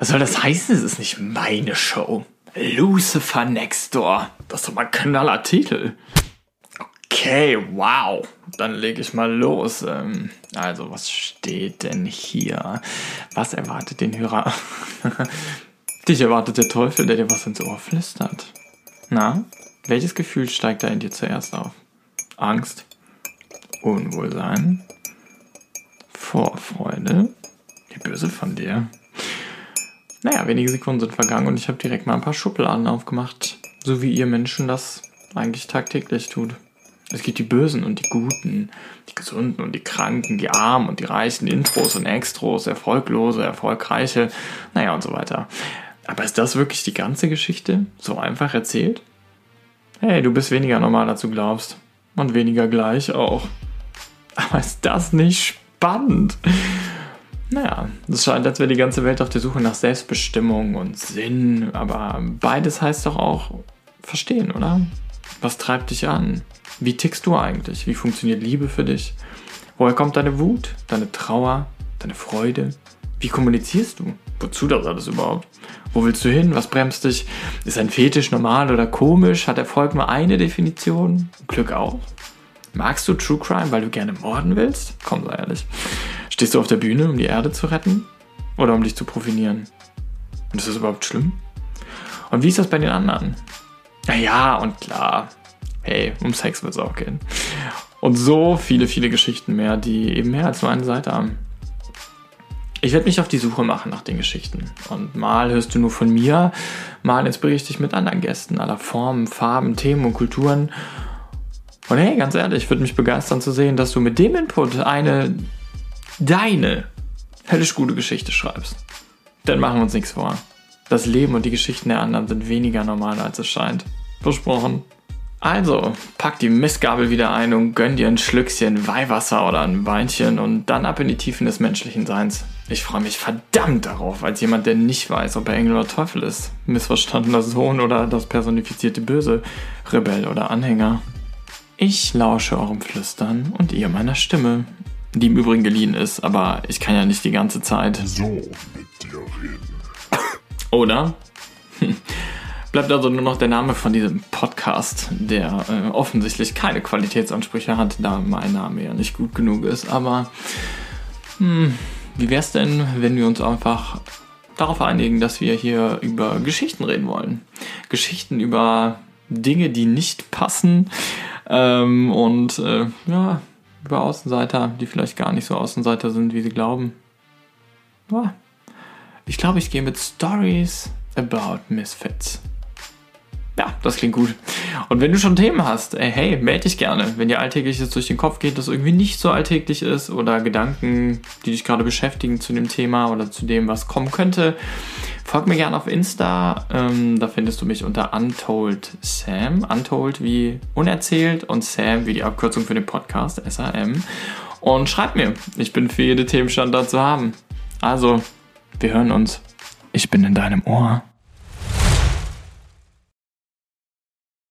Was soll das heißen? Es ist nicht meine Show. Lucifer Next Door. Das ist doch mal ein knaller Titel. Okay, wow. Dann lege ich mal los. Ähm, also, was steht denn hier? Was erwartet den Hörer? Dich erwartet der Teufel, der dir was ins Ohr flüstert. Na, welches Gefühl steigt da in dir zuerst auf? Angst? Unwohlsein? Vorfreude? Die Böse von dir? Wenige Sekunden sind vergangen und ich habe direkt mal ein paar Schubladen aufgemacht. So wie ihr Menschen das eigentlich tagtäglich tut. Es gibt die Bösen und die Guten, die Gesunden und die Kranken, die Armen und die Reichen, Intros und Extros, Erfolglose, Erfolgreiche, naja und so weiter. Aber ist das wirklich die ganze Geschichte? So einfach erzählt? Hey, du bist weniger normal, als du glaubst. Und weniger gleich auch. Aber ist das nicht spannend? Naja, es scheint, als wäre die ganze Welt auf der Suche nach Selbstbestimmung und Sinn. Aber beides heißt doch auch verstehen, oder? Was treibt dich an? Wie tickst du eigentlich? Wie funktioniert Liebe für dich? Woher kommt deine Wut, deine Trauer, deine Freude? Wie kommunizierst du? Wozu das alles überhaupt? Wo willst du hin? Was bremst dich? Ist ein Fetisch normal oder komisch? Hat Erfolg nur eine Definition? Glück auch? Magst du True Crime, weil du gerne morden willst? Komm, sei ehrlich. Stehst du auf der Bühne, um die Erde zu retten? Oder um dich zu profilieren? Und ist das überhaupt schlimm? Und wie ist das bei den anderen? Naja, und klar, hey, um Sex wird es auch gehen. Und so viele, viele Geschichten mehr, die eben mehr als nur eine Seite haben. Ich werde mich auf die Suche machen nach den Geschichten. Und mal hörst du nur von mir, mal inspiriere ich dich mit anderen Gästen aller Formen, Farben, Themen und Kulturen. Und hey, ganz ehrlich, ich würde mich begeistern zu sehen, dass du mit dem Input eine, deine, höllisch gute Geschichte schreibst. Dann machen wir uns nichts vor. Das Leben und die Geschichten der anderen sind weniger normal, als es scheint. Versprochen. Also, pack die Mistgabel wieder ein und gönn dir ein Schlückchen Weihwasser oder ein Weinchen und dann ab in die Tiefen des menschlichen Seins. Ich freue mich verdammt darauf, als jemand, der nicht weiß, ob er Engel oder Teufel ist, missverstandener Sohn oder das personifizierte Böse, Rebell oder Anhänger. Ich lausche eurem Flüstern und ihr meiner Stimme, die im Übrigen geliehen ist, aber ich kann ja nicht die ganze Zeit so mit dir reden. Oder? Bleibt also nur noch der Name von diesem Podcast, der äh, offensichtlich keine Qualitätsansprüche hat, da mein Name ja nicht gut genug ist. Aber hm, wie wäre es denn, wenn wir uns einfach darauf einigen, dass wir hier über Geschichten reden wollen? Geschichten über Dinge, die nicht passen ähm, und äh, ja, über Außenseiter, die vielleicht gar nicht so Außenseiter sind, wie sie glauben. Ich glaube, ich gehe mit Stories about Misfits. Ja, das klingt gut. Und wenn du schon Themen hast, ey, hey, melde dich gerne. Wenn dir Alltägliches durch den Kopf geht, das irgendwie nicht so alltäglich ist oder Gedanken, die dich gerade beschäftigen zu dem Thema oder zu dem, was kommen könnte, folg mir gerne auf Insta. Ähm, da findest du mich unter Untold Sam. Untold wie unerzählt und Sam wie die Abkürzung für den Podcast, SAM. Und schreib mir. Ich bin für jede Themenstand da zu haben. Also, wir hören uns. Ich bin in deinem Ohr.